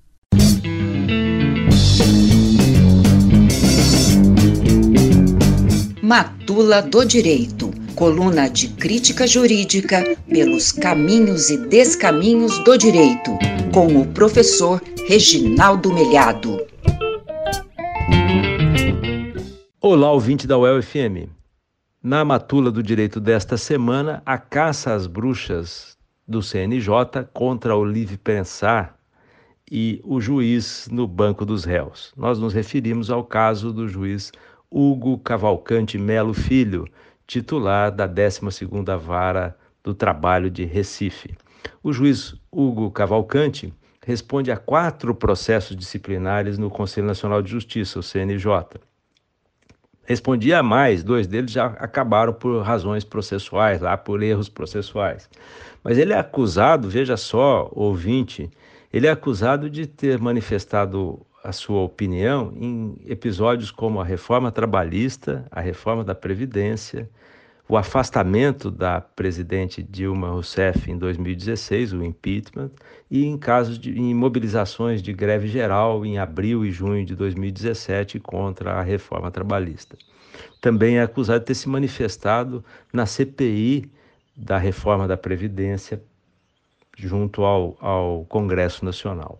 Matula do Direito, coluna de crítica jurídica pelos caminhos e descaminhos do direito, com o professor Reginaldo Melhado. Olá, ouvinte da UEL-FM. Na matula do direito desta semana, a caça às bruxas do CNJ contra o livre pensar e o juiz no banco dos réus. Nós nos referimos ao caso do juiz Hugo Cavalcante Melo Filho, titular da 12ª Vara do Trabalho de Recife. O juiz Hugo Cavalcante responde a quatro processos disciplinares no Conselho Nacional de Justiça, o CNJ respondia a mais, dois deles já acabaram por razões processuais, lá por erros processuais. Mas ele é acusado, veja só, ouvinte, ele é acusado de ter manifestado a sua opinião em episódios como a reforma trabalhista, a reforma da Previdência, o afastamento da presidente Dilma Rousseff em 2016, o impeachment, e em casos de em mobilizações de greve geral em abril e junho de 2017 contra a reforma trabalhista. Também é acusado de ter se manifestado na CPI da reforma da Previdência junto ao, ao Congresso Nacional.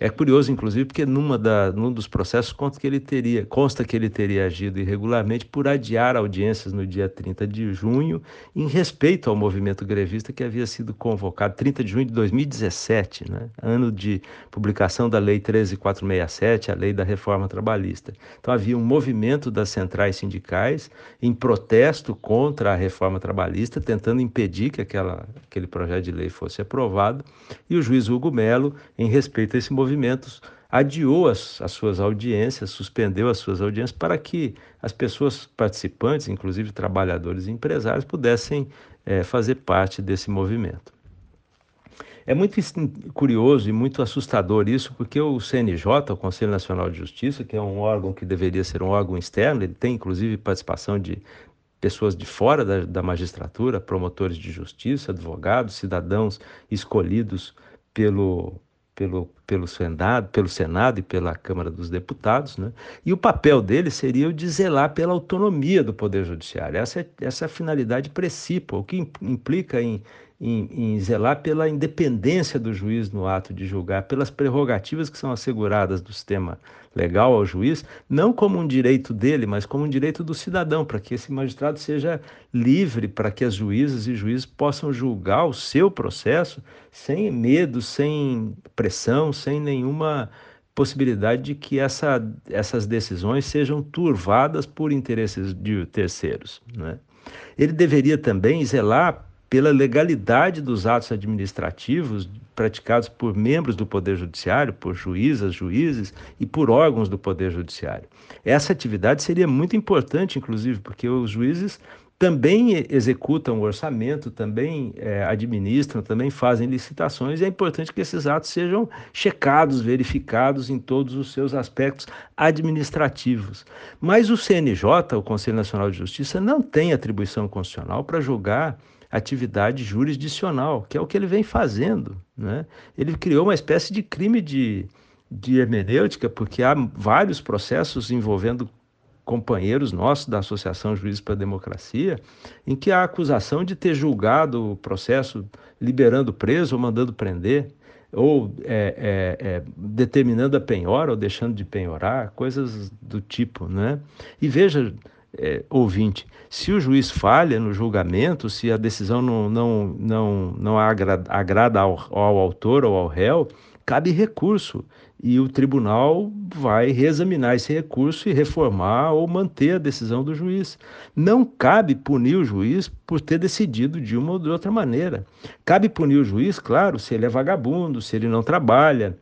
É curioso, inclusive, porque numa da, num dos processos consta que, ele teria, consta que ele teria agido irregularmente por adiar audiências no dia 30 de junho, em respeito ao movimento grevista que havia sido convocado 30 de junho de 2017, né? ano de publicação da Lei 13467, a lei da reforma trabalhista. Então havia um movimento das centrais sindicais em protesto contra a reforma trabalhista, tentando impedir que aquela, aquele projeto de lei fosse aprovado, e o juiz Hugo Melo, em respeito a esse movimento, movimentos adiou as, as, suas audiências, suspendeu as suas audiências para que as pessoas participantes, inclusive trabalhadores e empresários, pudessem é, fazer parte desse movimento. É muito curioso e muito assustador isso, porque o CNJ, o Conselho Nacional de Justiça, que é um órgão que deveria ser um órgão externo, ele tem inclusive participação de pessoas de fora da, da magistratura, promotores de justiça, advogados, cidadãos escolhidos pelo, pelo, pelo, Senado, pelo Senado e pela Câmara dos Deputados, né? e o papel dele seria o de zelar pela autonomia do Poder Judiciário. Essa é, essa é a finalidade principal, o que implica em em, em, zelar pela independência do juiz no ato de julgar, pelas prerrogativas que são asseguradas do sistema legal ao juiz, não como um direito dele, mas como um direito do cidadão, para que esse magistrado seja livre, para que as juízas e juízes possam julgar o seu processo sem medo, sem pressão, sem nenhuma possibilidade de que essa, essas decisões sejam turvadas por interesses de terceiros. Né? Ele deveria também zelar pela legalidade dos atos administrativos praticados por membros do Poder Judiciário, por juízas, juízes e por órgãos do Poder Judiciário. Essa atividade seria muito importante, inclusive, porque os juízes também executam o orçamento, também é, administram, também fazem licitações, e é importante que esses atos sejam checados, verificados em todos os seus aspectos administrativos. Mas o CNJ, o Conselho Nacional de Justiça, não tem atribuição constitucional para julgar atividade jurisdicional, que é o que ele vem fazendo. Né? Ele criou uma espécie de crime de, de hermenêutica, porque há vários processos envolvendo companheiros nossos da Associação Juízes para a Democracia, em que há acusação de ter julgado o processo liberando preso ou mandando prender, ou é, é, é, determinando a penhora ou deixando de penhorar, coisas do tipo. Né? E veja, é, ouvinte, se o juiz falha no julgamento, se a decisão não, não, não, não agrada, agrada ao, ao autor ou ao réu, cabe recurso e o tribunal vai reexaminar esse recurso e reformar ou manter a decisão do juiz. Não cabe punir o juiz por ter decidido de uma ou de outra maneira. Cabe punir o juiz, claro, se ele é vagabundo, se ele não trabalha,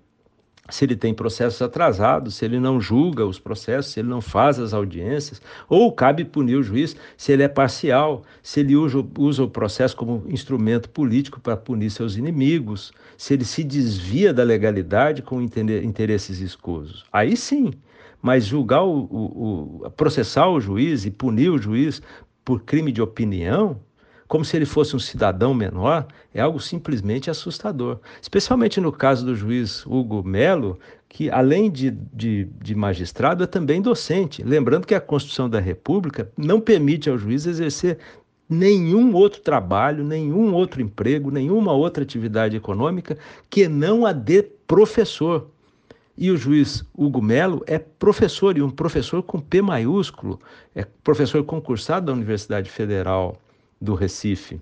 se ele tem processos atrasados, se ele não julga os processos, se ele não faz as audiências, ou cabe punir o juiz se ele é parcial, se ele usa, usa o processo como instrumento político para punir seus inimigos, se ele se desvia da legalidade com interesses escusos. Aí sim, mas julgar o, o, o processar o juiz e punir o juiz por crime de opinião, como se ele fosse um cidadão menor, é algo simplesmente assustador. Especialmente no caso do juiz Hugo Melo, que além de, de, de, magistrado é também docente. Lembrando que a Constituição da República não permite ao juiz exercer nenhum outro trabalho, nenhum outro emprego, nenhuma outra atividade econômica que não a de professor. E o juiz Hugo Melo é professor, e um professor com P maiúsculo, é professor concursado da Universidade Federal do Recife.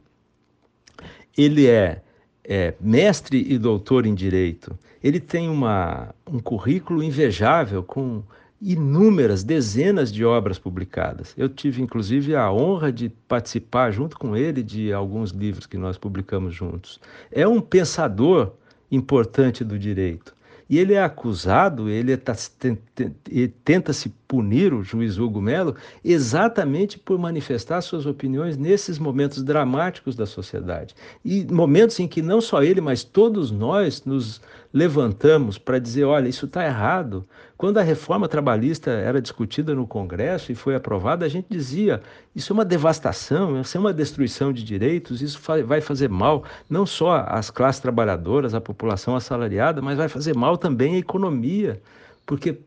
Ele é, é mestre e doutor em direito. Ele tem uma, um currículo invejável com inúmeras, dezenas de obras publicadas. Eu tive, inclusive, a honra de participar, junto com ele, de alguns livros que nós publicamos juntos. É um pensador importante do direito. E ele é acusado, ele, tá, tenta se punir o juiz Hugo Melo exatamente por manifestar suas opiniões nesses momentos dramáticos da sociedade. E momentos em que não só ele, mas todos nós nos levantamos para dizer: olha, isso está errado. Quando a reforma trabalhista era discutida no Congresso e foi aprovada, a gente dizia: isso é uma devastação, isso é uma destruição de direitos, isso vai fazer mal não só às classes trabalhadoras, à população assalariada, mas vai fazer mal também à economia, porque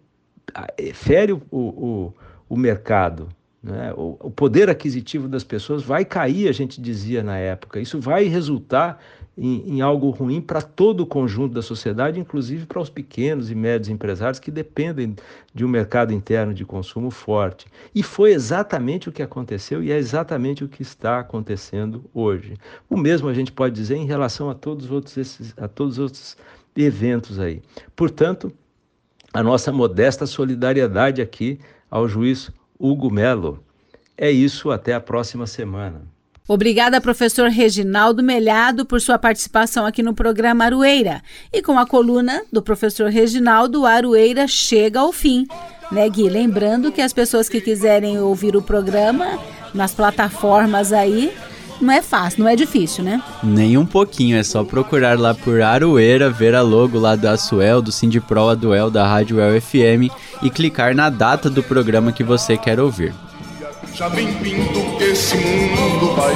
é, fere o, o, o mercado. Né? O, o poder aquisitivo das pessoas vai cair, a gente dizia na época. Isso vai resultar em, em algo ruim para todo o conjunto da sociedade, inclusive para os pequenos e médios empresários que dependem de um mercado interno de consumo forte. E foi exatamente o que aconteceu e é exatamente o que está acontecendo hoje. O mesmo a gente pode dizer em relação a todos os outros, esses, a todos os outros eventos aí. Portanto, a nossa modesta solidariedade aqui ao juiz Hugo Melo. É isso, até a próxima semana. Obrigada, professor Reginaldo Melhado, por sua participação aqui no programa Arueira. E com a coluna do professor Reginaldo, Arueira chega ao fim. Né, Gui? Lembrando que as pessoas que quiserem ouvir o programa nas plataformas aí, não é fácil, não é difícil, né? Nem um pouquinho, é só procurar lá por Aroeira, ver a logo lá da Suel, do Sindipro Aduel, da Rádio El FM e clicar na data do programa que você quer ouvir. Já vem vindo que esse mundo vai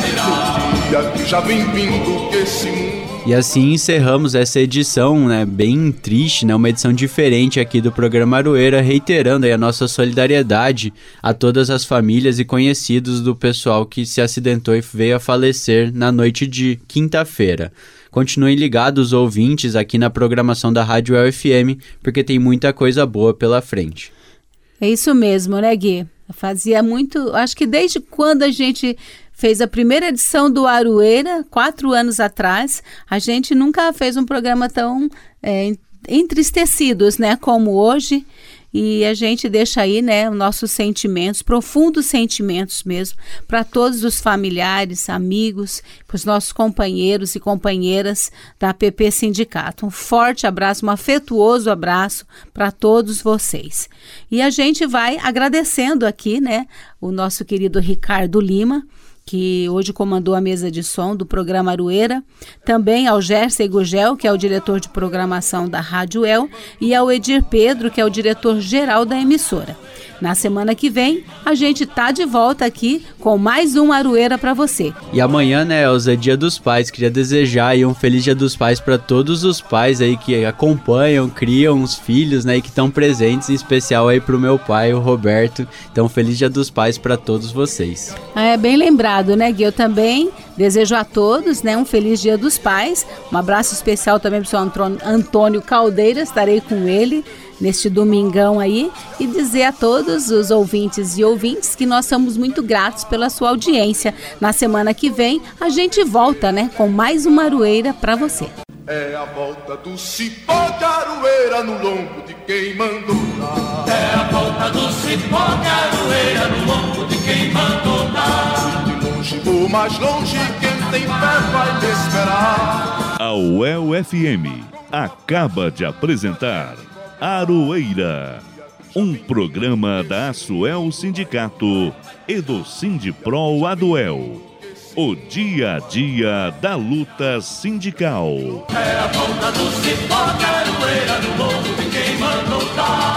virar. já vem vindo que esse mundo e assim encerramos essa edição, né, bem triste, né, uma edição diferente aqui do programa Aroeira, reiterando a nossa solidariedade a todas as famílias e conhecidos do pessoal que se acidentou e veio a falecer na noite de quinta-feira. Continuem ligados, ouvintes, aqui na programação da Rádio UFM, porque tem muita coisa boa pela frente. É isso mesmo, né, Gui? Fazia muito. Acho que desde quando a gente fez a primeira edição do Aroeira, quatro anos atrás. A gente nunca fez um programa tão é, entristecidos, né, como hoje. E a gente deixa aí, né, nossos sentimentos, profundos sentimentos mesmo, para todos os familiares, amigos, para os nossos companheiros e companheiras da APP Sindicato. Um forte abraço, um afetuoso abraço para todos vocês. E a gente vai agradecendo aqui, né, o nosso querido Ricardo Lima, que hoje comandou a mesa de som do programa Arueira, também ao Gerson Gugel, que é o diretor de programação da Rádio El, e ao Edir Pedro, que é o diretor-geral da emissora. Na semana que vem, a gente tá de volta aqui com mais um Arueira para você. E amanhã, né, Elza, é dia dos pais. Queria desejar aí um feliz dia dos pais para todos os pais aí que acompanham, criam os filhos, né, e que estão presentes, em especial aí pro meu pai, o Roberto. Então, feliz dia dos pais para todos vocês. É bem lembrado, né, Gui? Eu também desejo a todos, né, um feliz dia dos pais. Um abraço especial também pro seu Antônio Caldeira, estarei com ele neste domingão aí e dizer a todos os ouvintes e ouvintes que nós somos muito gratos pela sua audiência. Na semana que vem a gente volta, né, com mais uma aroeira para você. É a volta do cipó de aroeira no lombo de quem mandou dar. É a volta do cipó de aroeira no lombo de quem mandou dar. De longe ou mais longe, quem tem fé vai me esperar. A UEL FM acaba de apresentar Aroeira, um programa da Asuel Sindicato e do Sindipro Aduel. O dia a dia da luta sindical. É a ponta do cipó, caroeira, é lobo quem mandou.